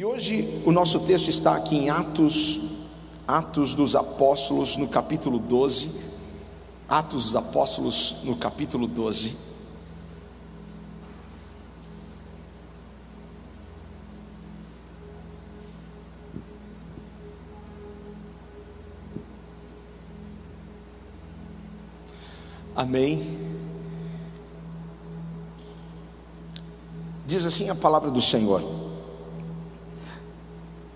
E hoje o nosso texto está aqui em Atos, Atos dos Apóstolos, no capítulo 12. Atos dos Apóstolos, no capítulo 12. Amém. Diz assim a palavra do Senhor.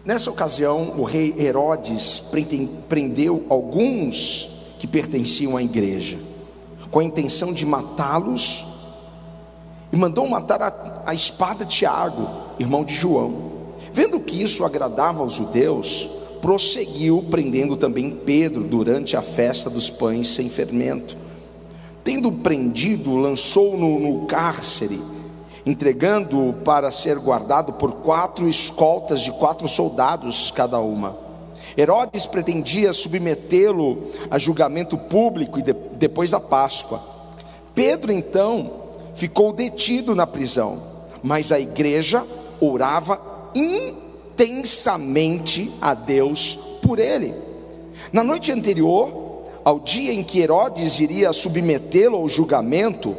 Nessa ocasião, o rei Herodes prendeu alguns que pertenciam à igreja, com a intenção de matá-los, e mandou matar a, a espada Tiago, irmão de João. Vendo que isso agradava aos judeus, prosseguiu prendendo também Pedro durante a festa dos pães sem fermento. Tendo prendido, lançou-o no, no cárcere entregando-o para ser guardado por quatro escoltas de quatro soldados cada uma. Herodes pretendia submetê-lo a julgamento público e de, depois da Páscoa. Pedro então ficou detido na prisão, mas a igreja orava intensamente a Deus por ele. Na noite anterior, ao dia em que Herodes iria submetê-lo ao julgamento,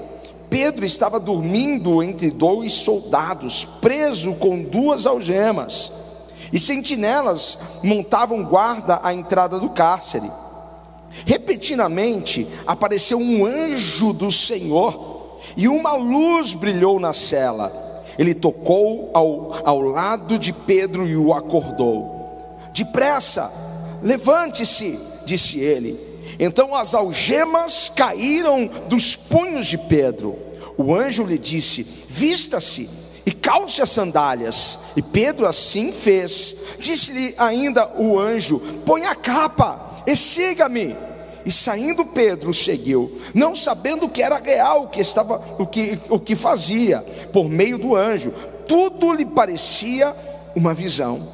Pedro estava dormindo entre dois soldados, preso com duas algemas, e sentinelas montavam guarda à entrada do cárcere. Repentinamente apareceu um anjo do Senhor, e uma luz brilhou na cela. Ele tocou ao, ao lado de Pedro e o acordou. Depressa, levante-se, disse ele. Então as algemas caíram dos punhos de Pedro. O anjo lhe disse: Vista-se e calce as sandálias. E Pedro assim fez. Disse-lhe ainda o anjo: Põe a capa e siga-me. E saindo Pedro seguiu, não sabendo que era real o que estava, o que, o que fazia, por meio do anjo. Tudo lhe parecia uma visão.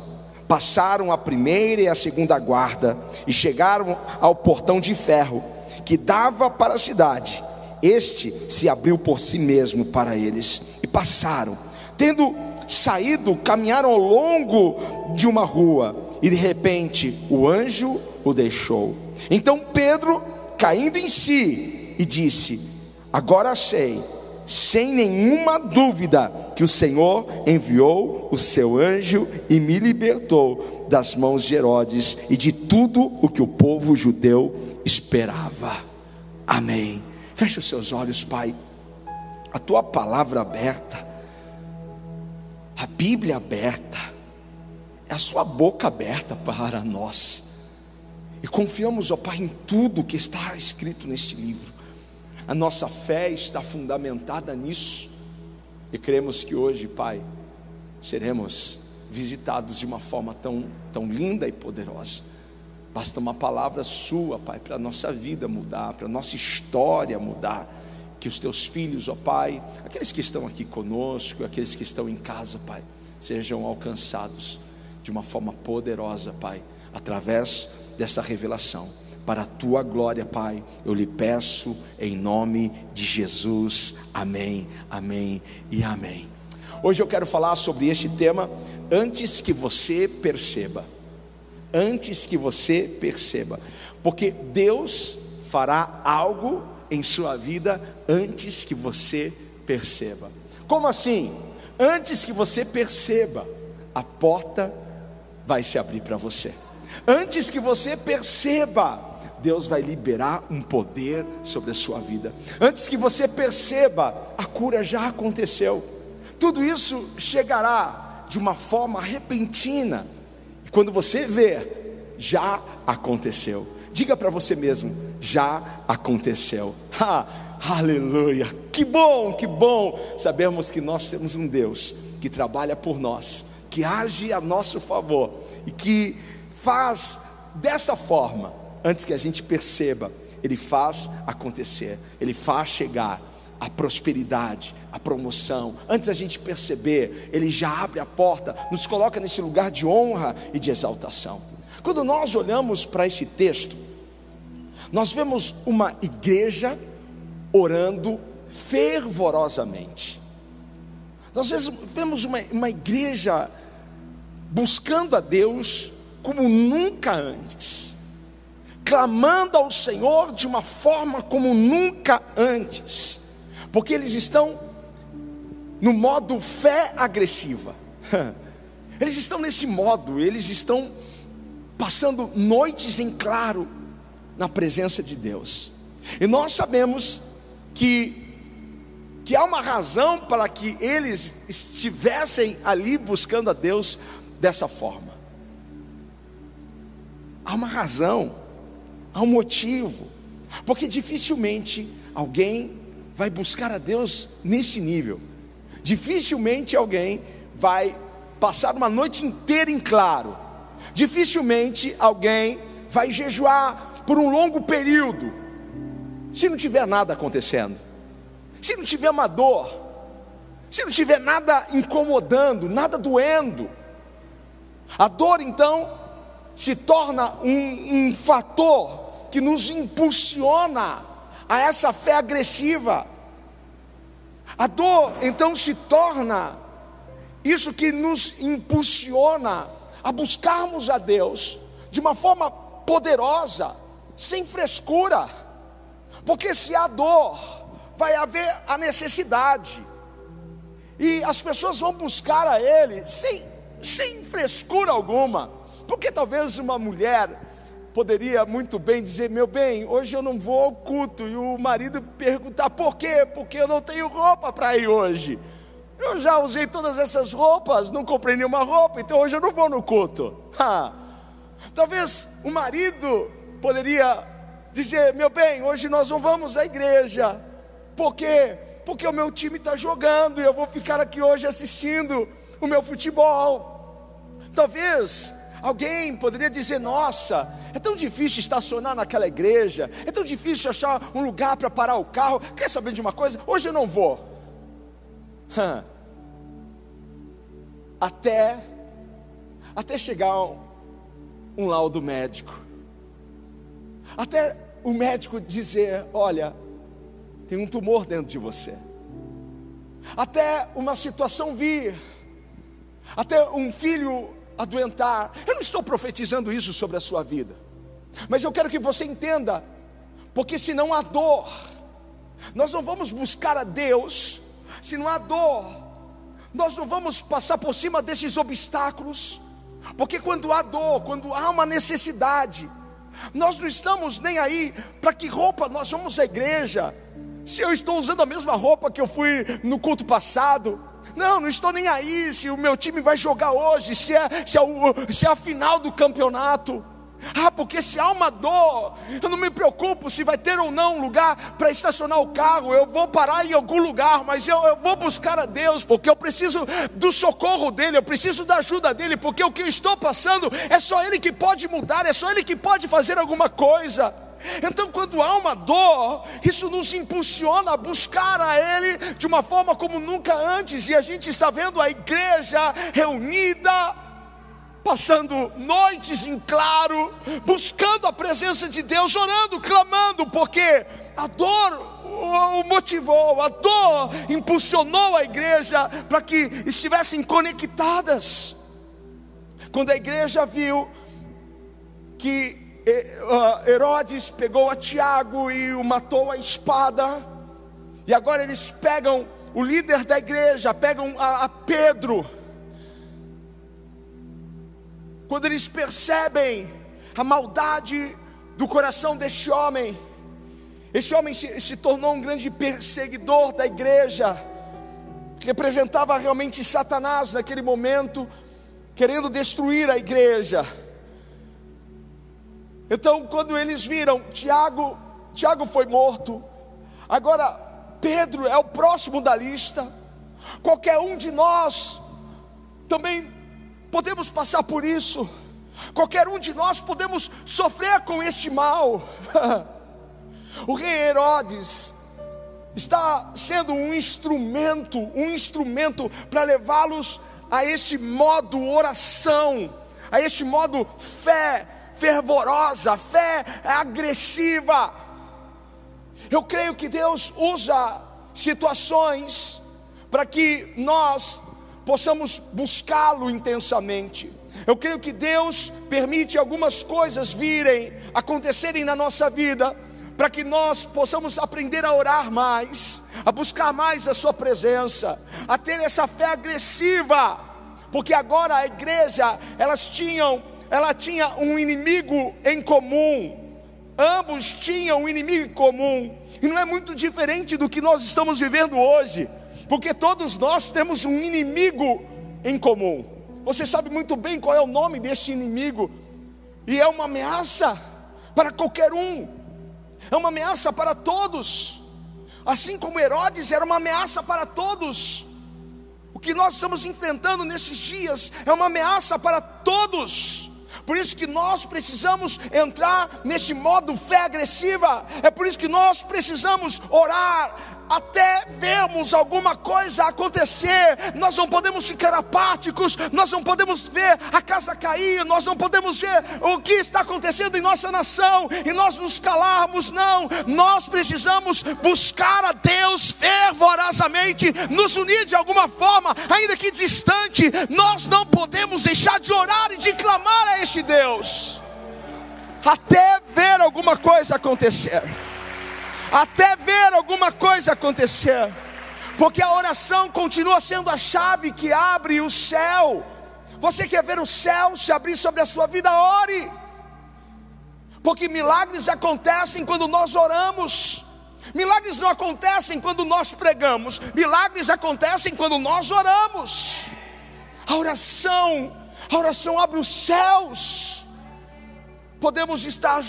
Passaram a primeira e a segunda guarda e chegaram ao portão de ferro que dava para a cidade. Este se abriu por si mesmo para eles e passaram. Tendo saído, caminharam ao longo de uma rua e de repente o anjo o deixou. Então Pedro, caindo em si, e disse: Agora sei sem nenhuma dúvida que o Senhor enviou o seu anjo e me libertou das mãos de Herodes e de tudo o que o povo judeu esperava. Amém. Feche os seus olhos, Pai. A tua palavra aberta, a Bíblia aberta, é a sua boca aberta para nós. E confiamos, ó Pai, em tudo que está escrito neste livro. A nossa fé está fundamentada nisso. E cremos que hoje, Pai, seremos visitados de uma forma tão, tão linda e poderosa. Basta uma palavra sua, Pai, para a nossa vida mudar, para a nossa história mudar. Que os teus filhos, ó Pai, aqueles que estão aqui conosco, aqueles que estão em casa, Pai, sejam alcançados de uma forma poderosa, Pai, através dessa revelação para a tua glória, Pai. Eu lhe peço em nome de Jesus. Amém, amém e amém. Hoje eu quero falar sobre este tema antes que você perceba. Antes que você perceba, porque Deus fará algo em sua vida antes que você perceba. Como assim? Antes que você perceba, a porta vai se abrir para você. Antes que você perceba, Deus vai liberar um poder sobre a sua vida. Antes que você perceba, a cura já aconteceu. Tudo isso chegará de uma forma repentina. Quando você ver, já aconteceu. Diga para você mesmo: já aconteceu. Ha, aleluia! Que bom, que bom! Sabemos que nós temos um Deus que trabalha por nós, que age a nosso favor e que faz desta forma antes que a gente perceba, Ele faz acontecer, Ele faz chegar a prosperidade, a promoção. Antes da gente perceber, Ele já abre a porta, nos coloca nesse lugar de honra e de exaltação. Quando nós olhamos para esse texto, nós vemos uma igreja orando fervorosamente. Nós vemos uma, uma igreja buscando a Deus como nunca antes, clamando ao Senhor de uma forma como nunca antes, porque eles estão no modo fé agressiva. Eles estão nesse modo, eles estão passando noites em claro na presença de Deus. E nós sabemos que que há uma razão para que eles estivessem ali buscando a Deus dessa forma. Há uma razão, há um motivo, porque dificilmente alguém vai buscar a Deus neste nível. Dificilmente alguém vai passar uma noite inteira em claro. Dificilmente alguém vai jejuar por um longo período, se não tiver nada acontecendo, se não tiver uma dor, se não tiver nada incomodando, nada doendo. A dor então se torna um, um fator que nos impulsiona a essa fé agressiva. A dor então se torna isso que nos impulsiona a buscarmos a Deus de uma forma poderosa, sem frescura, porque se há dor, vai haver a necessidade, e as pessoas vão buscar a Ele sem, sem frescura alguma, porque talvez uma mulher poderia muito bem dizer: Meu bem, hoje eu não vou ao culto, e o marido perguntar por quê? Porque eu não tenho roupa para ir hoje. Eu já usei todas essas roupas, não comprei nenhuma roupa, então hoje eu não vou no culto. Ha. Talvez o marido poderia dizer: Meu bem, hoje nós não vamos à igreja, por quê? Porque o meu time está jogando e eu vou ficar aqui hoje assistindo o meu futebol. Talvez alguém poderia dizer: Nossa, é tão difícil estacionar naquela igreja, é tão difícil achar um lugar para parar o carro. Quer saber de uma coisa? Hoje eu não vou. Até até chegar um laudo médico. Até o médico dizer, olha, tem um tumor dentro de você. Até uma situação vir, até um filho adoentar. Eu não estou profetizando isso sobre a sua vida, mas eu quero que você entenda, porque senão há dor, nós não vamos buscar a Deus, se não há dor, nós não vamos passar por cima desses obstáculos, porque quando há dor, quando há uma necessidade, nós não estamos nem aí para que roupa nós vamos à igreja. Se eu estou usando a mesma roupa que eu fui no culto passado, não, não estou nem aí se o meu time vai jogar hoje, se é, se é, o, se é a final do campeonato. Ah, porque se há uma dor, eu não me preocupo se vai ter ou não lugar para estacionar o carro, eu vou parar em algum lugar, mas eu, eu, vou buscar a Deus, porque eu preciso do socorro dEle, eu preciso da ajuda dEle, porque o que eu estou passando é só Ele que pode mudar, é só Ele que pode fazer alguma coisa. Então, quando há uma dor, isso nos impulsiona a buscar a Ele de uma forma como nunca antes, e a gente está vendo a igreja reunida, passando noites em claro, buscando a presença de Deus, orando, clamando, porque a dor o motivou, a dor impulsionou a igreja para que estivessem conectadas. Quando a igreja viu que Herodes pegou a Tiago e o matou a espada, e agora eles pegam o líder da igreja, pegam a, a Pedro, quando eles percebem a maldade do coração deste homem, esse homem se, se tornou um grande perseguidor da igreja, representava realmente Satanás naquele momento, querendo destruir a igreja. Então, quando eles viram Tiago, Tiago foi morto, agora Pedro é o próximo da lista, qualquer um de nós também podemos passar por isso, qualquer um de nós podemos sofrer com este mal. o rei Herodes está sendo um instrumento, um instrumento para levá-los a este modo oração, a este modo fé fervorosa, fé agressiva. Eu creio que Deus usa situações para que nós possamos buscá-lo intensamente. Eu creio que Deus permite algumas coisas virem, acontecerem na nossa vida, para que nós possamos aprender a orar mais, a buscar mais a Sua presença, a ter essa fé agressiva, porque agora a igreja, elas tinham, ela tinha um inimigo em comum, ambos tinham um inimigo em comum, e não é muito diferente do que nós estamos vivendo hoje, porque todos nós temos um inimigo em comum. Você sabe muito bem qual é o nome deste inimigo, e é uma ameaça para qualquer um, é uma ameaça para todos, assim como Herodes era uma ameaça para todos. O que nós estamos enfrentando nesses dias é uma ameaça para todos. Por isso que nós precisamos entrar neste modo fé agressiva. É por isso que nós precisamos orar até vermos alguma coisa acontecer. Nós não podemos ficar apáticos, nós não podemos ver a casa cair, nós não podemos ver o que está acontecendo em nossa nação e nós nos calarmos, não. Nós precisamos buscar a Deus fervorosamente, nos unir de alguma forma, ainda que distante. Nós não podemos deixar de orar e de clamar a este Deus, até ver alguma coisa acontecer até ver alguma coisa acontecer, porque a oração continua sendo a chave que abre o céu. Você quer ver o céu se abrir sobre a sua vida? Ore, porque milagres acontecem quando nós oramos. Milagres não acontecem quando nós pregamos, milagres acontecem quando nós oramos. A oração, a oração abre os céus. Podemos estar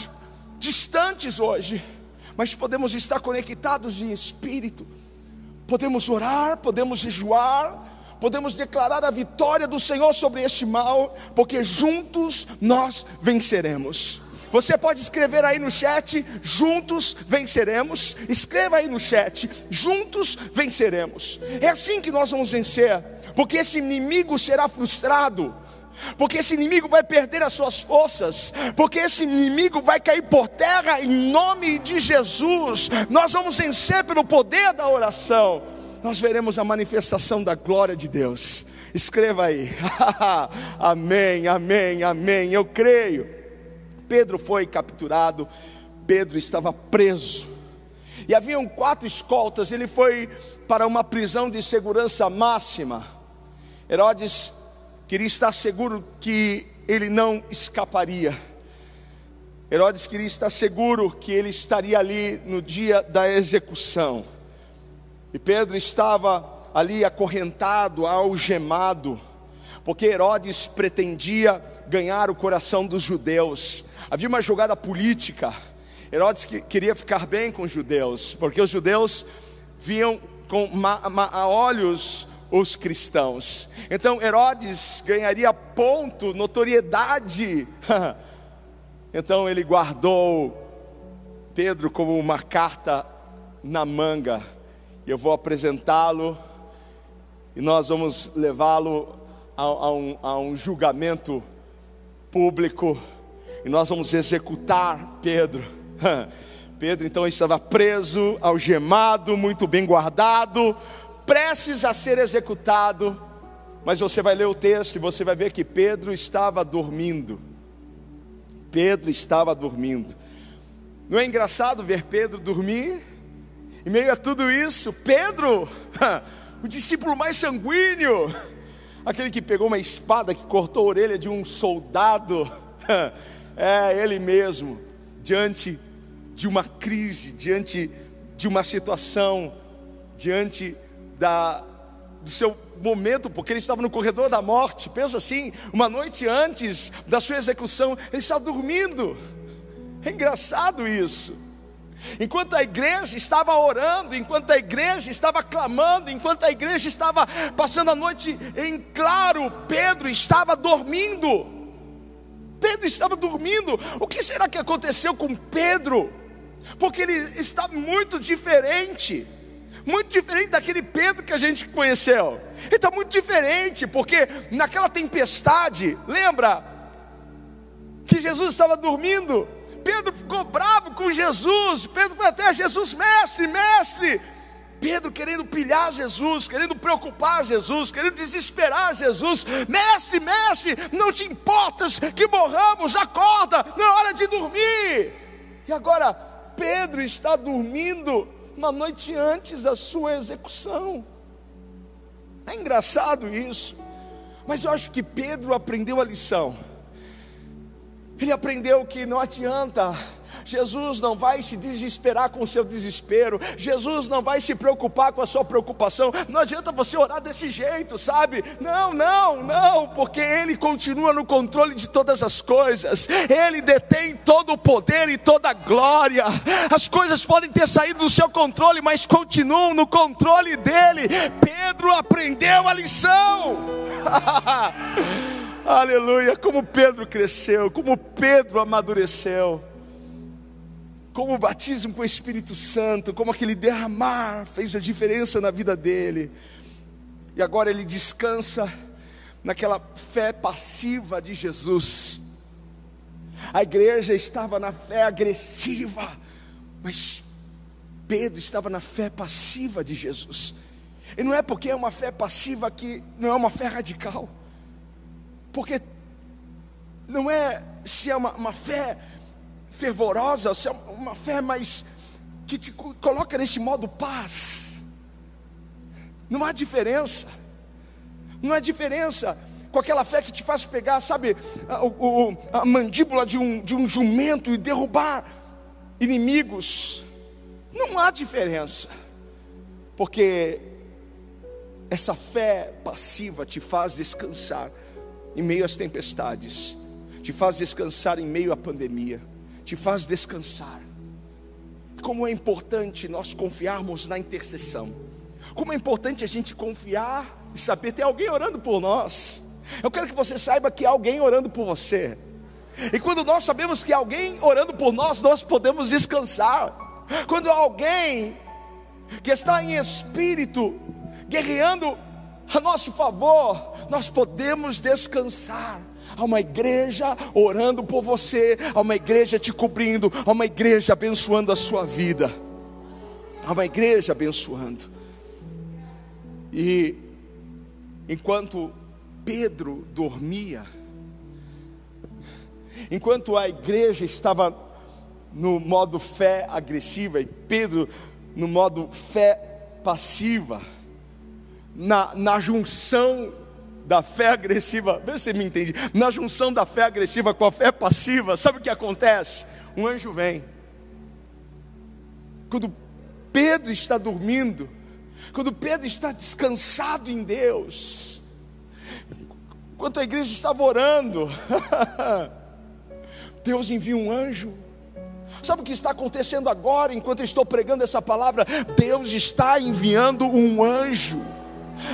distantes hoje, mas podemos estar conectados em espírito, podemos orar, podemos jejuar, podemos declarar a vitória do Senhor sobre este mal, porque juntos nós venceremos. Você pode escrever aí no chat, juntos venceremos. Escreva aí no chat, juntos venceremos. É assim que nós vamos vencer, porque esse inimigo será frustrado porque esse inimigo vai perder as suas forças, porque esse inimigo vai cair por terra em nome de Jesus. Nós vamos vencer pelo poder da oração. Nós veremos a manifestação da glória de Deus. Escreva aí. amém, amém, amém. Eu creio. Pedro foi capturado, Pedro estava preso. E haviam quatro escoltas, ele foi para uma prisão de segurança máxima. Herodes queria estar seguro que ele não escaparia. Herodes queria estar seguro que ele estaria ali no dia da execução. E Pedro estava ali acorrentado, algemado, porque Herodes pretendia ganhar o coração dos judeus. Havia uma jogada política. Herodes queria ficar bem com os judeus, porque os judeus viam com olhos os cristãos. Então Herodes ganharia ponto, notoriedade. então ele guardou Pedro como uma carta na manga. Eu vou apresentá-lo e nós vamos levá-lo a, a, um, a um julgamento público e nós vamos executar Pedro. Pedro então estava preso, algemado, muito bem guardado, prestes a ser executado, mas você vai ler o texto e você vai ver que Pedro estava dormindo. Pedro estava dormindo. Não é engraçado ver Pedro dormir? Em meio a tudo isso, Pedro, o discípulo mais sanguíneo, aquele que pegou uma espada que cortou a orelha de um soldado, é ele mesmo, diante de uma crise, diante de uma situação, diante da, do seu momento, porque ele estava no corredor da morte. Pensa assim, uma noite antes da sua execução, ele estava dormindo. É engraçado isso. Enquanto a igreja estava orando, enquanto a igreja estava clamando, enquanto a igreja estava passando a noite em claro, Pedro estava dormindo. Pedro estava dormindo. O que será que aconteceu com Pedro? Porque ele está muito diferente muito diferente daquele Pedro que a gente conheceu. Ele está muito diferente, porque naquela tempestade, lembra que Jesus estava dormindo? Pedro ficou bravo com Jesus. Pedro foi até Jesus, mestre, mestre. Pedro querendo pilhar Jesus, querendo preocupar Jesus, querendo desesperar Jesus. Mestre, mestre, não te importas que morramos, acorda, não é hora de dormir. E agora, Pedro está dormindo uma noite antes da sua execução. É engraçado isso, mas eu acho que Pedro aprendeu a lição. Ele aprendeu que não adianta Jesus não vai se desesperar com o seu desespero, Jesus não vai se preocupar com a sua preocupação. Não adianta você orar desse jeito, sabe? Não, não, não, porque Ele continua no controle de todas as coisas, Ele detém todo o poder e toda a glória. As coisas podem ter saído do seu controle, mas continuam no controle dele. Pedro aprendeu a lição. Aleluia, como Pedro cresceu, como Pedro amadureceu como o batismo com o Espírito Santo, como aquele derramar fez a diferença na vida dele. E agora ele descansa naquela fé passiva de Jesus. A igreja estava na fé agressiva, mas Pedro estava na fé passiva de Jesus. E não é porque é uma fé passiva que não é uma fé radical, porque não é se é uma, uma fé fervorosa, se é uma fé mais que te coloca nesse modo paz. Não há diferença. Não há diferença com aquela fé que te faz pegar, sabe, a, o, a mandíbula de um, de um jumento e derrubar inimigos. Não há diferença, porque essa fé passiva te faz descansar em meio às tempestades, te faz descansar em meio à pandemia te faz descansar. Como é importante nós confiarmos na intercessão. Como é importante a gente confiar e saber ter alguém orando por nós. Eu quero que você saiba que há alguém orando por você. E quando nós sabemos que há alguém orando por nós, nós podemos descansar. Quando alguém que está em espírito guerreando a nosso favor, nós podemos descansar há uma igreja orando por você, há uma igreja te cobrindo, há uma igreja abençoando a sua vida, há uma igreja abençoando. E enquanto Pedro dormia, enquanto a igreja estava no modo fé agressiva e Pedro no modo fé passiva, na, na junção da fé agressiva, vê se me entende, na junção da fé agressiva com a fé passiva, sabe o que acontece? Um anjo vem. Quando Pedro está dormindo, quando Pedro está descansado em Deus, enquanto a igreja estava orando, Deus envia um anjo. Sabe o que está acontecendo agora, enquanto eu estou pregando essa palavra? Deus está enviando um anjo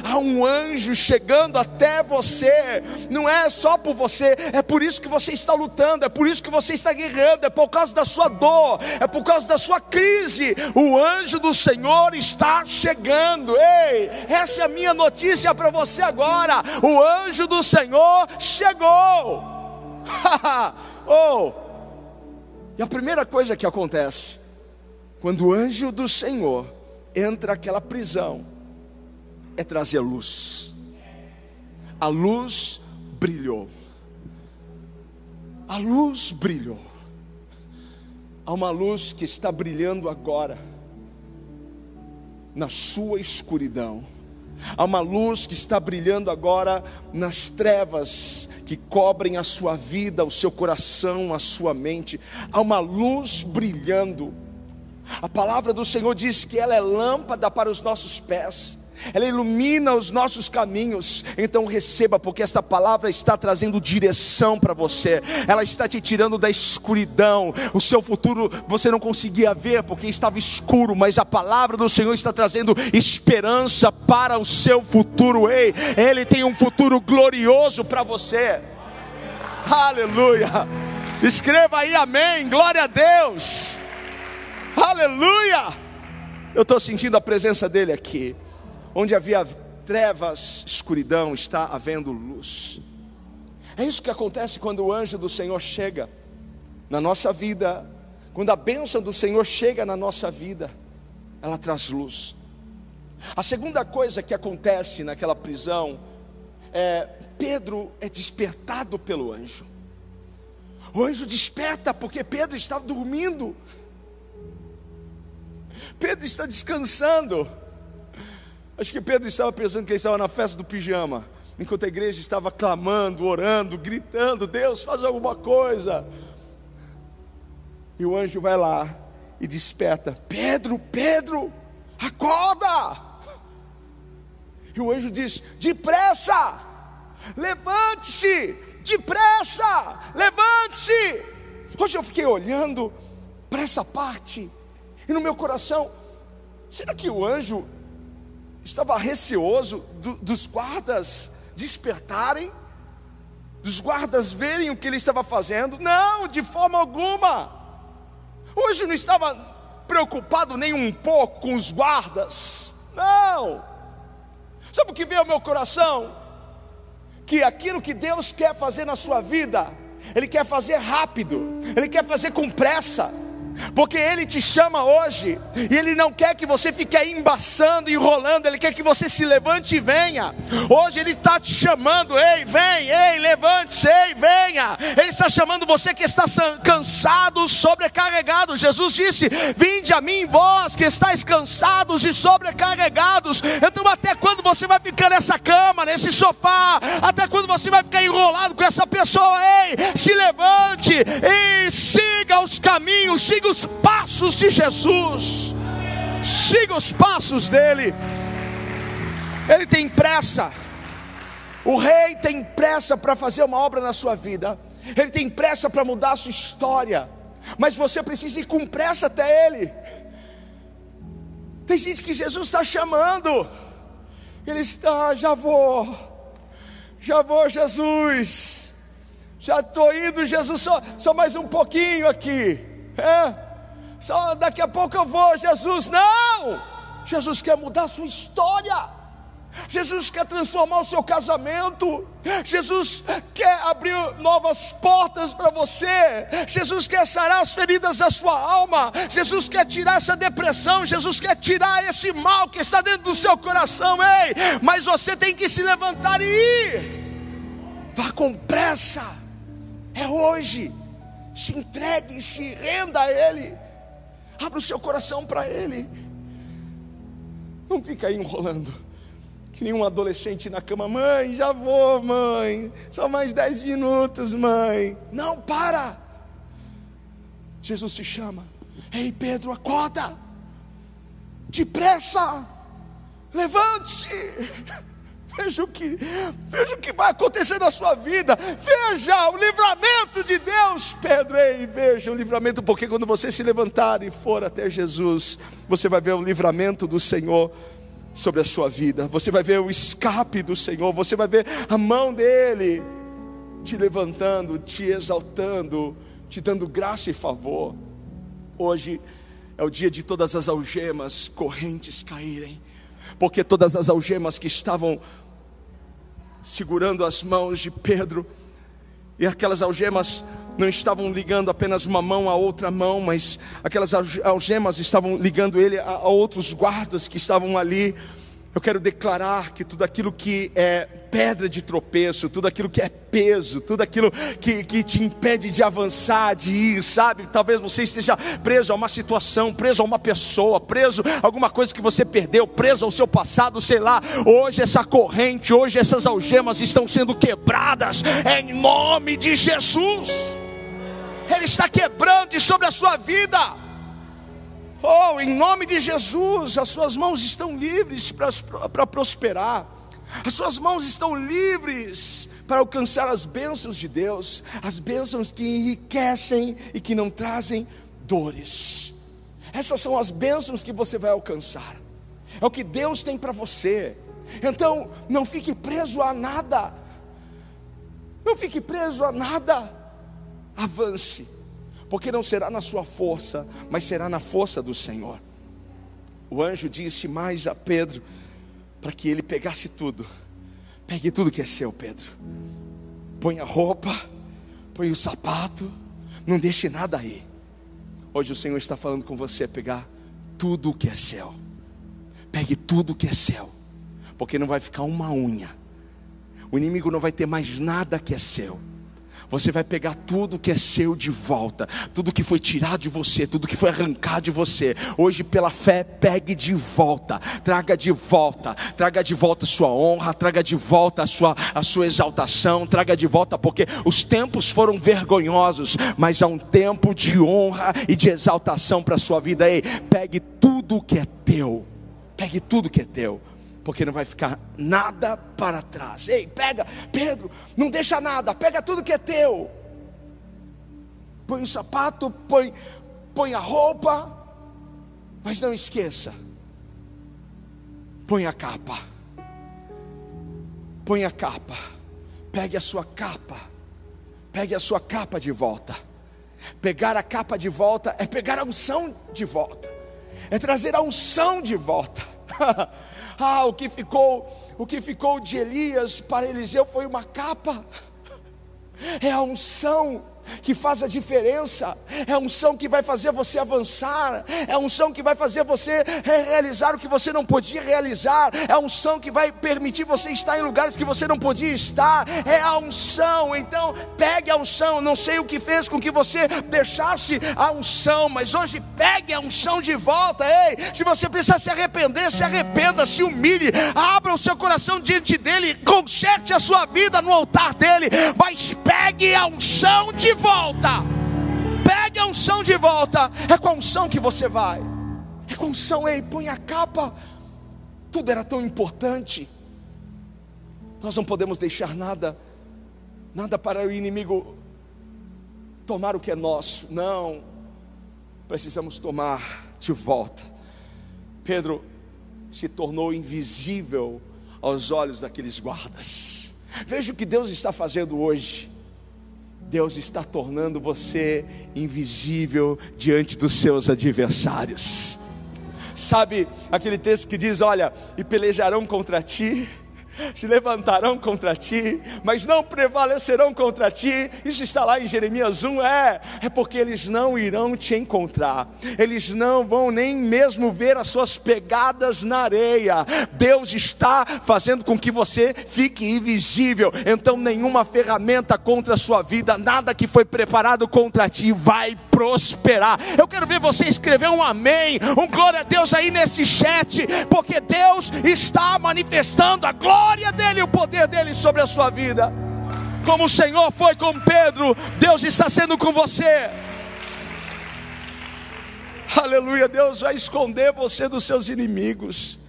há um anjo chegando até você, não é só por você, é por isso que você está lutando, é por isso que você está guerreando, é por causa da sua dor, é por causa da sua crise. O anjo do Senhor está chegando. Ei, essa é a minha notícia para você agora. O anjo do Senhor chegou. oh. E a primeira coisa que acontece quando o anjo do Senhor entra naquela prisão, é trazer luz. A luz brilhou. A luz brilhou. Há uma luz que está brilhando agora, na sua escuridão. Há uma luz que está brilhando agora nas trevas que cobrem a sua vida, o seu coração, a sua mente. Há uma luz brilhando. A palavra do Senhor diz que ela é lâmpada para os nossos pés ela ilumina os nossos caminhos. Então receba, porque esta palavra está trazendo direção para você, ela está te tirando da escuridão. O seu futuro você não conseguia ver porque estava escuro, mas a palavra do Senhor está trazendo esperança para o seu futuro. Ei, Ele tem um futuro glorioso para você. Aleluia. Escreva aí, amém. Glória a Deus. Aleluia. Eu estou sentindo a presença dele aqui. Onde havia trevas, escuridão, está havendo luz. É isso que acontece quando o anjo do Senhor chega na nossa vida, quando a bênção do Senhor chega na nossa vida, ela traz luz. A segunda coisa que acontece naquela prisão é Pedro é despertado pelo anjo. O anjo desperta porque Pedro estava dormindo. Pedro está descansando. Acho que Pedro estava pensando que ele estava na festa do pijama, enquanto a igreja estava clamando, orando, gritando: Deus, faz alguma coisa. E o anjo vai lá e desperta: Pedro, Pedro, acorda! E o anjo diz: depressa, levante-se, depressa, levante-se. Hoje eu fiquei olhando para essa parte, e no meu coração, será que o anjo estava receoso do, dos guardas despertarem? Dos guardas verem o que ele estava fazendo? Não, de forma alguma. Hoje não estava preocupado nem um pouco com os guardas. Não. Sabe o que veio ao meu coração? Que aquilo que Deus quer fazer na sua vida, Ele quer fazer rápido, Ele quer fazer com pressa porque Ele te chama hoje, e Ele não quer que você fique aí embaçando, enrolando, Ele quer que você se levante e venha. Hoje Ele está te chamando, ei, vem, ei, levante-se, ei, venha. Ele está chamando você que está cansado, sobrecarregado. Jesus disse: Vinde a mim, vós que estáis cansados e sobrecarregados. Então, até quando você vai ficar nessa cama, nesse sofá? Até quando você vai ficar enrolado com essa pessoa? Ei, se levante e siga os caminhos, Siga os passos de Jesus. Siga os passos dele. Ele tem pressa. O rei tem pressa para fazer uma obra na sua vida. Ele tem pressa para mudar a sua história. Mas você precisa ir com pressa até ele. Tem gente que Jesus está chamando. Ele está, já vou. Já vou, Jesus. Já estou indo, Jesus, só, só mais um pouquinho aqui. É, só daqui a pouco eu vou, Jesus. Não! Jesus quer mudar a sua história. Jesus quer transformar o seu casamento. Jesus quer abrir novas portas para você. Jesus quer sarar as feridas da sua alma. Jesus quer tirar essa depressão. Jesus quer tirar esse mal que está dentro do seu coração. Ei, mas você tem que se levantar e ir. Vá com pressa. É hoje se entregue, se renda a Ele, abra o seu coração para Ele. Não fica aí enrolando, que nem um adolescente na cama, mãe, já vou, mãe, só mais dez minutos, mãe. Não, para! Jesus te chama, ei Pedro, acorda, depressa, levante-se. Veja o que, veja o que vai acontecer na sua vida. Veja o livramento de Deus, Pedro. Ei, veja o livramento, porque quando você se levantar e for até Jesus, você vai ver o livramento do Senhor sobre a sua vida. Você vai ver o escape do Senhor, você vai ver a mão dele te levantando, te exaltando, te dando graça e favor. Hoje é o dia de todas as algemas, correntes caírem, porque todas as algemas que estavam segurando as mãos de Pedro, e aquelas algemas não estavam ligando apenas uma mão a outra mão, mas aquelas algemas estavam ligando ele a, a outros guardas que estavam ali. Eu quero declarar que tudo aquilo que é pedra de tropeço, tudo aquilo que é peso, tudo aquilo que, que te impede de avançar, de ir, sabe? Talvez você esteja preso a uma situação, preso a uma pessoa, preso a alguma coisa que você perdeu, preso ao seu passado, sei lá. Hoje essa corrente, hoje essas algemas estão sendo quebradas em nome de Jesus. Ele está quebrando sobre a sua vida. Oh, em nome de Jesus, as suas mãos estão livres para prosperar, as suas mãos estão livres para alcançar as bênçãos de Deus, as bênçãos que enriquecem e que não trazem dores. Essas são as bênçãos que você vai alcançar, é o que Deus tem para você. Então, não fique preso a nada, não fique preso a nada, avance porque não será na sua força, mas será na força do Senhor. O anjo disse mais a Pedro para que ele pegasse tudo. Pegue tudo que é seu, Pedro. Põe a roupa, põe o sapato, não deixe nada aí. Hoje o Senhor está falando com você a pegar tudo o que é seu. Pegue tudo que é seu, porque não vai ficar uma unha. O inimigo não vai ter mais nada que é seu. Você vai pegar tudo que é seu de volta, tudo que foi tirado de você, tudo que foi arrancado de você. Hoje, pela fé, pegue de volta, traga de volta, traga de volta a sua honra, traga de volta a sua, a sua exaltação, traga de volta, porque os tempos foram vergonhosos, mas há um tempo de honra e de exaltação para a sua vida. Ei, pegue tudo que é teu, pegue tudo que é teu porque não vai ficar nada para trás. Ei, pega, Pedro, não deixa nada, pega tudo que é teu. Põe o sapato, põe, põe a roupa, mas não esqueça. Põe a capa. Põe a capa. Pegue a sua capa. Pegue a sua capa de volta. Pegar a capa de volta é pegar a unção de volta. É trazer a unção de volta. Ah, o que ficou, o que ficou de Elias para Eliseu foi uma capa. É a unção que faz a diferença, é a unção que vai fazer você avançar, é a unção que vai fazer você realizar o que você não podia realizar, é a unção que vai permitir você estar em lugares que você não podia estar, é a unção. Então, pegue a unção. Não sei o que fez com que você deixasse a unção, mas hoje pegue a unção de volta. Ei, se você precisa se arrepender, se arrependa, se humilhe, abra o seu coração diante dele, conserte a sua vida no altar dele, mas pegue a unção de volta. Pegue a unção de volta. É com a unção que você vai. É com a unção, ei, põe a capa. Tudo era tão importante. Nós não podemos deixar nada, nada para o inimigo tomar o que é nosso. Não. Precisamos tomar de volta. Pedro se tornou invisível aos olhos daqueles guardas. Veja o que Deus está fazendo hoje. Deus está tornando você invisível diante dos seus adversários. Sabe aquele texto que diz: Olha, e pelejarão contra ti, se levantarão contra ti, mas não prevalecerão contra ti. Isso está lá em Jeremias 1, é, é porque eles não irão te encontrar. Eles não vão nem mesmo ver as suas pegadas na areia. Deus está fazendo com que você fique invisível. Então nenhuma ferramenta contra a sua vida, nada que foi preparado contra ti vai prosperar. Eu quero ver você escrever um amém, um glória a Deus aí nesse chat, porque Deus está manifestando a glória dele, o poder dele sobre a sua vida. Como o Senhor foi com Pedro, Deus está sendo com você. Aleluia, Deus vai esconder você dos seus inimigos.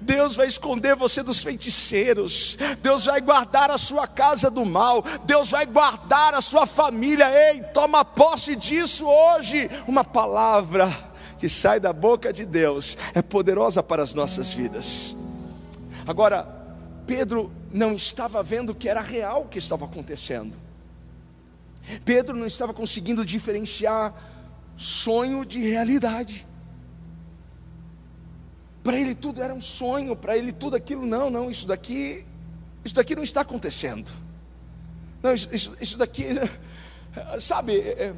Deus vai esconder você dos feiticeiros, Deus vai guardar a sua casa do mal, Deus vai guardar a sua família. Ei, toma posse disso hoje. Uma palavra que sai da boca de Deus é poderosa para as nossas vidas. Agora, Pedro não estava vendo que era real o que estava acontecendo. Pedro não estava conseguindo diferenciar sonho de realidade. Para ele tudo era um sonho, para ele tudo aquilo, não, não, isso daqui, isso daqui não está acontecendo. Não, isso, isso, daqui, sabe, é,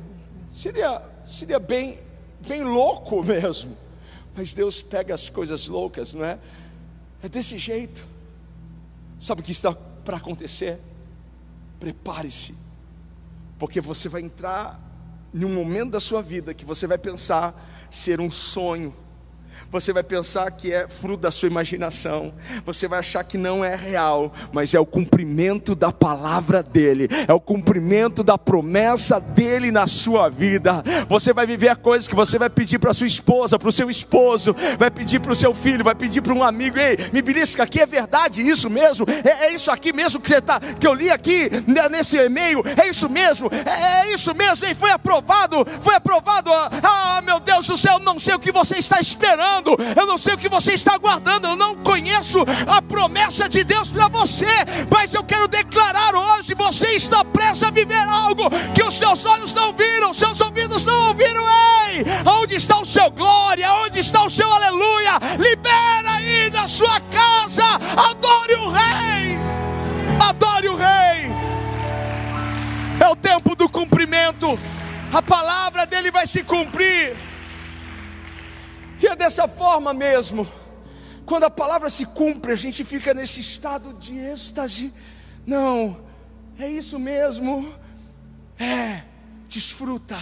seria, seria bem, bem louco mesmo. Mas Deus pega as coisas loucas, não é? É desse jeito. Sabe o que está para acontecer? Prepare-se, porque você vai entrar em um momento da sua vida que você vai pensar ser um sonho você vai pensar que é fruto da sua imaginação, você vai achar que não é real, mas é o cumprimento da palavra dele, é o cumprimento da promessa dele na sua vida. Você vai viver coisas que você vai pedir para sua esposa, para o seu esposo, vai pedir para o seu filho, vai pedir para um amigo. Ei, me belisca aqui, é verdade isso mesmo? É, é, isso aqui mesmo que você tá, que eu li aqui né, nesse e-mail? É isso mesmo? É, é isso mesmo? Ei, foi aprovado? Foi aprovado? Ah, meu Deus do céu, não sei o que você está esperando esperando, eu não sei o que você está aguardando, eu não conheço a promessa de Deus para você, mas eu quero declarar hoje: você está prestes a viver algo que os seus olhos não viram, seus ouvidos não ouviram. Ei, onde está o seu glória? Onde está o seu aleluia? Libera aí da sua casa, adore o Rei, adore o Rei. É o tempo do cumprimento, a palavra dele vai se cumprir. E é dessa forma mesmo. Quando a palavra se cumpre, a gente fica nesse estado de êxtase. Não, é isso mesmo. É, desfruta.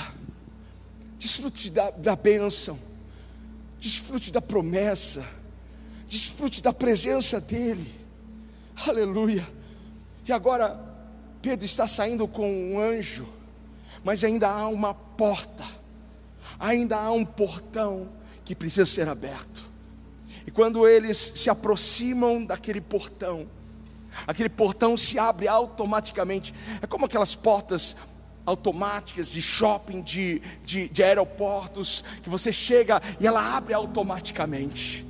Desfrute da, da bênção. Desfrute da promessa. Desfrute da presença dEle. Aleluia. E agora, Pedro está saindo com um anjo, mas ainda há uma porta, ainda há um portão que precisa ser aberto. E quando eles se aproximam daquele portão, aquele portão se abre automaticamente. É como aquelas portas automáticas de shopping, de, de, de, aeroportos, que você chega e ela abre automaticamente.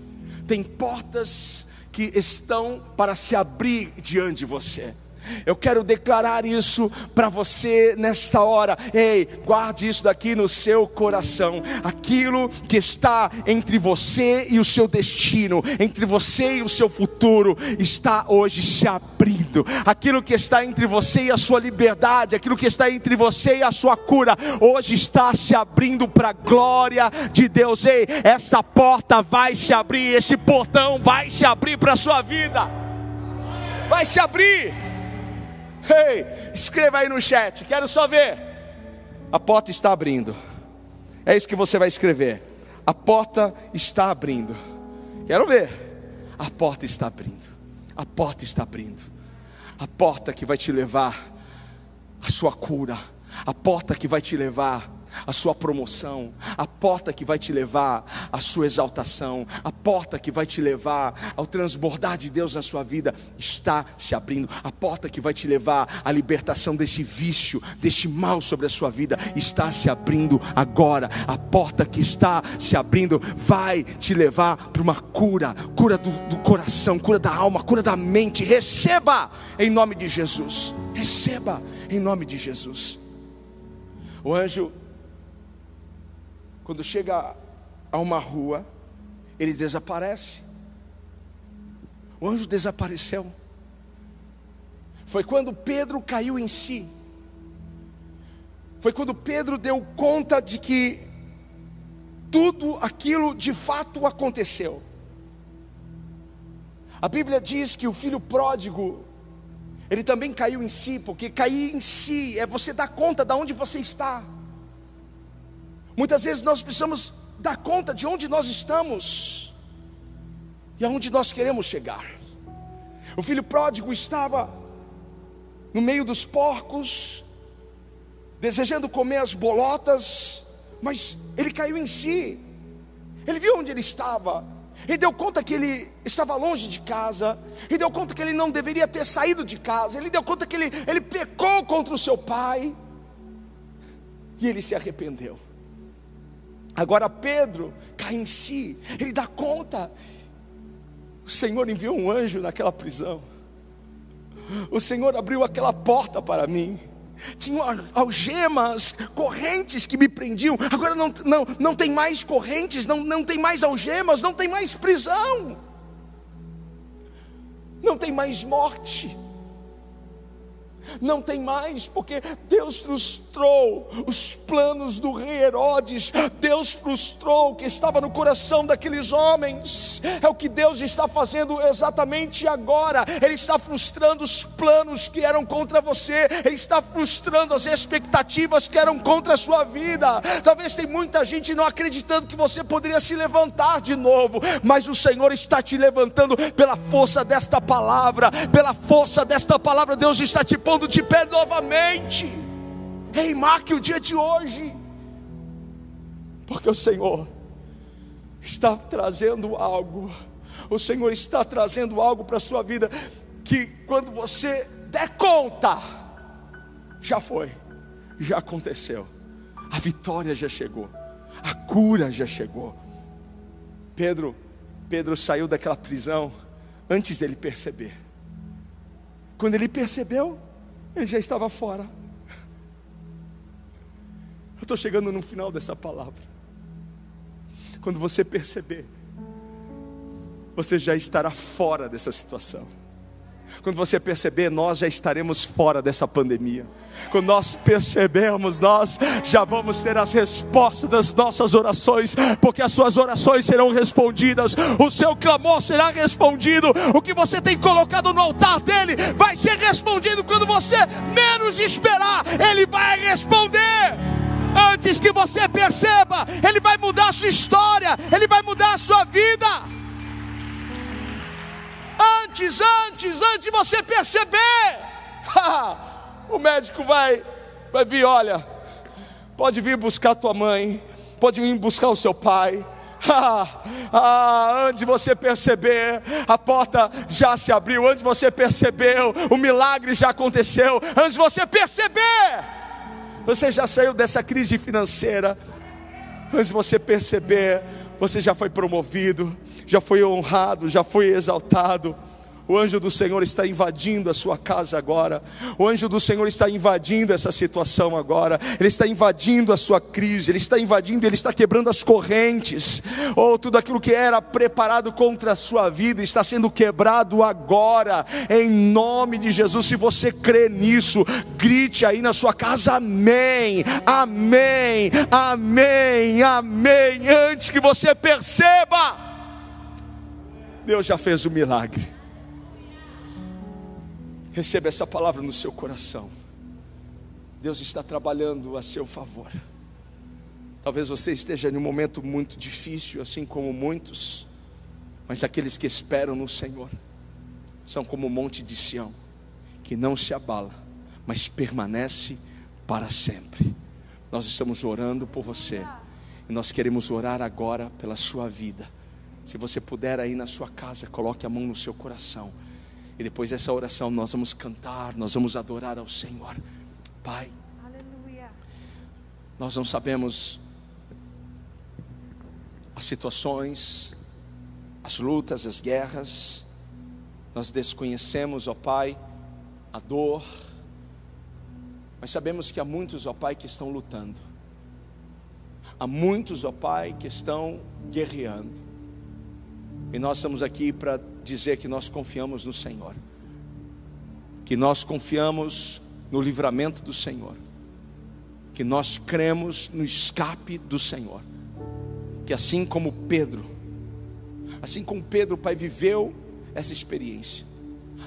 Tem portas que estão para se abrir diante de você. Eu quero declarar isso para você nesta hora. Ei, guarde isso daqui no seu coração. Aquilo que está entre você e o seu destino, entre você e o seu futuro, está hoje se abrindo. Aquilo que está entre você e a sua liberdade, aquilo que está entre você e a sua cura, hoje está se abrindo para a glória de Deus. Ei, essa porta vai se abrir, esse portão vai se abrir para a sua vida. Vai se abrir. Ei, escreva aí no chat, quero só ver. A porta está abrindo. É isso que você vai escrever. A porta está abrindo. Quero ver. A porta está abrindo. A porta está abrindo. A porta que vai te levar à sua cura. A porta que vai te levar a sua promoção, a porta que vai te levar à sua exaltação, a porta que vai te levar ao transbordar de Deus na sua vida, está se abrindo. A porta que vai te levar à libertação desse vício, deste mal sobre a sua vida, está se abrindo agora. A porta que está se abrindo vai te levar para uma cura, cura do, do coração, cura da alma, cura da mente. Receba em nome de Jesus. Receba em nome de Jesus. O anjo quando chega a uma rua, ele desaparece. O anjo desapareceu. Foi quando Pedro caiu em si. Foi quando Pedro deu conta de que tudo aquilo de fato aconteceu. A Bíblia diz que o filho pródigo, ele também caiu em si, porque cair em si é você dar conta de onde você está. Muitas vezes nós precisamos dar conta de onde nós estamos e aonde nós queremos chegar. O filho pródigo estava no meio dos porcos, desejando comer as bolotas, mas ele caiu em si. Ele viu onde ele estava. Ele deu conta que ele estava longe de casa. Ele deu conta que ele não deveria ter saído de casa. Ele deu conta que ele, ele pecou contra o seu pai. E ele se arrependeu. Agora Pedro cai em si, ele dá conta. O Senhor enviou um anjo naquela prisão. O Senhor abriu aquela porta para mim. Tinham algemas, correntes que me prendiam. Agora não, não, não tem mais correntes, não, não tem mais algemas, não tem mais prisão. Não tem mais morte não tem mais, porque Deus frustrou os planos do rei Herodes, Deus frustrou o que estava no coração daqueles homens, é o que Deus está fazendo exatamente agora, Ele está frustrando os planos que eram contra você, Ele está frustrando as expectativas que eram contra a sua vida. Talvez tem muita gente não acreditando que você poderia se levantar de novo, mas o Senhor está te levantando pela força desta palavra, pela força desta palavra, Deus está te pondo de pé novamente. Ei, marque o dia de hoje, porque o Senhor está trazendo algo. O Senhor está trazendo algo para a sua vida que quando você der conta, já foi, já aconteceu. A vitória já chegou, a cura já chegou. Pedro, Pedro saiu daquela prisão antes dele perceber. Quando ele percebeu, ele já estava fora. Eu estou chegando no final dessa palavra. Quando você perceber, você já estará fora dessa situação. Quando você perceber, nós já estaremos fora dessa pandemia. Quando nós percebemos, nós já vamos ter as respostas das nossas orações, porque as suas orações serão respondidas, o seu clamor será respondido, o que você tem colocado no altar dele vai ser respondido quando você menos esperar, ele vai responder. Antes que você perceba, ele vai mudar a sua história, ele vai mudar a sua vida antes, antes, antes de você perceber. o médico vai, vai vir, olha, pode vir buscar tua mãe, pode vir buscar o seu pai. Ah, ah, antes de você perceber, a porta já se abriu. Antes de você percebeu, o milagre já aconteceu. Antes de você perceber, você já saiu dessa crise financeira. Antes de você perceber, você já foi promovido, já foi honrado, já foi exaltado. O anjo do Senhor está invadindo a sua casa agora. O anjo do Senhor está invadindo essa situação agora. Ele está invadindo a sua crise. Ele está invadindo, ele está quebrando as correntes. Ou oh, tudo aquilo que era preparado contra a sua vida está sendo quebrado agora. Em nome de Jesus. Se você crê nisso, grite aí na sua casa: Amém. Amém. Amém. Amém. Antes que você perceba, Deus já fez o milagre. Receba essa palavra no seu coração. Deus está trabalhando a seu favor. Talvez você esteja em um momento muito difícil, assim como muitos, mas aqueles que esperam no Senhor são como o monte de Sião, que não se abala, mas permanece para sempre. Nós estamos orando por você e nós queremos orar agora pela sua vida. Se você puder aí na sua casa, coloque a mão no seu coração. E depois dessa oração nós vamos cantar, nós vamos adorar ao Senhor. Pai, Aleluia. nós não sabemos as situações, as lutas, as guerras, nós desconhecemos, ó Pai, a dor, mas sabemos que há muitos, ó Pai, que estão lutando, há muitos, ó Pai, que estão guerreando, e nós estamos aqui para dizer que nós confiamos no Senhor, que nós confiamos no livramento do Senhor, que nós cremos no escape do Senhor, que assim como Pedro, assim como Pedro, Pai, viveu essa experiência,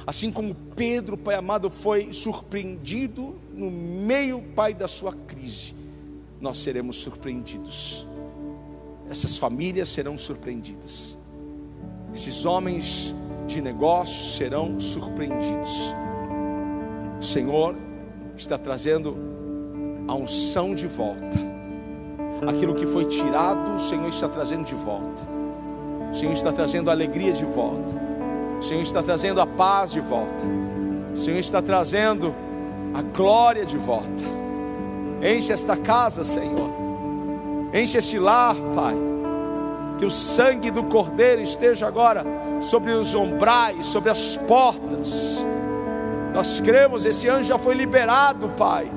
assim como Pedro, Pai amado, foi surpreendido no meio, Pai, da sua crise, nós seremos surpreendidos, essas famílias serão surpreendidas esses homens de negócios serão surpreendidos. O Senhor está trazendo a unção de volta. Aquilo que foi tirado, o Senhor está trazendo de volta. O Senhor está trazendo a alegria de volta. O Senhor está trazendo a paz de volta. O Senhor está trazendo a glória de volta. Enche esta casa, Senhor. Enche este lar, Pai que o sangue do Cordeiro esteja agora sobre os umbrais, sobre as portas. Nós cremos, esse anjo já foi liberado, Pai.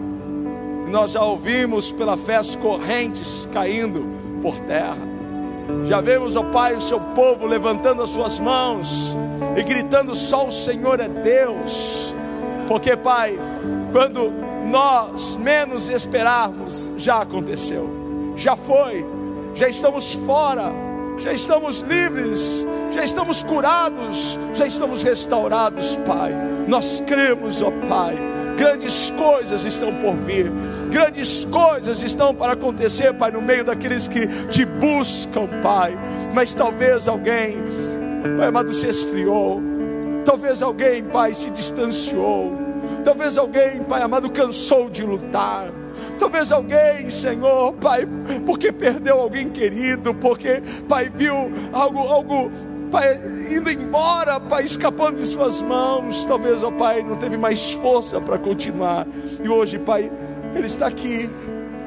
Nós já ouvimos pela fé as correntes caindo por terra. Já vemos, ó Pai, o seu povo levantando as suas mãos e gritando: Só o Senhor é Deus. Porque, Pai, quando nós menos esperarmos, já aconteceu, já foi, já estamos fora já estamos livres, já estamos curados, já estamos restaurados, Pai. Nós cremos, ó Pai, grandes coisas estão por vir, grandes coisas estão para acontecer, Pai, no meio daqueles que te buscam, Pai. Mas talvez alguém, Pai amado, se esfriou, talvez alguém, Pai, se distanciou, talvez alguém, Pai amado, cansou de lutar. Talvez alguém, Senhor, Pai, porque perdeu alguém querido, porque, Pai, viu algo, algo, Pai, indo embora, Pai, escapando de Suas mãos. Talvez, ó Pai, não teve mais força para continuar. E hoje, Pai, Ele está aqui,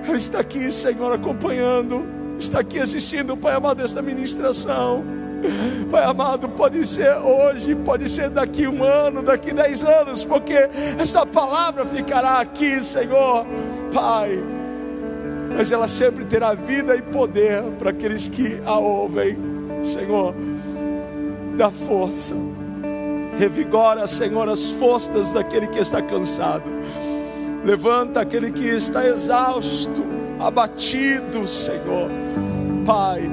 Ele está aqui, Senhor, acompanhando, está aqui assistindo, Pai amado, esta ministração. Pai amado, pode ser hoje, pode ser daqui um ano, daqui dez anos, porque essa palavra ficará aqui, Senhor, Pai. Mas ela sempre terá vida e poder para aqueles que a ouvem, Senhor. Dá força, Revigora, Senhor, as forças daquele que está cansado. Levanta aquele que está exausto, abatido, Senhor. Pai,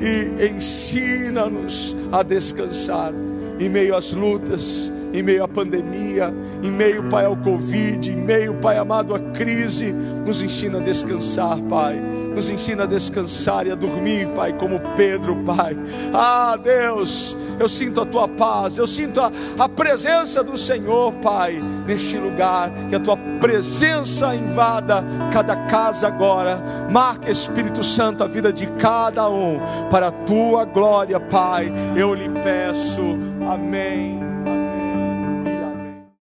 e ensina-nos a descansar em meio às lutas, em meio à pandemia, em meio, Pai, ao Covid, em meio, Pai amado, à crise. Nos ensina a descansar, Pai nos ensina a descansar e a dormir, Pai, como Pedro, Pai. Ah, Deus, eu sinto a tua paz, eu sinto a, a presença do Senhor, Pai, neste lugar, que a tua presença invada cada casa agora. Marca, Espírito Santo, a vida de cada um, para a tua glória, Pai. Eu lhe peço, amém.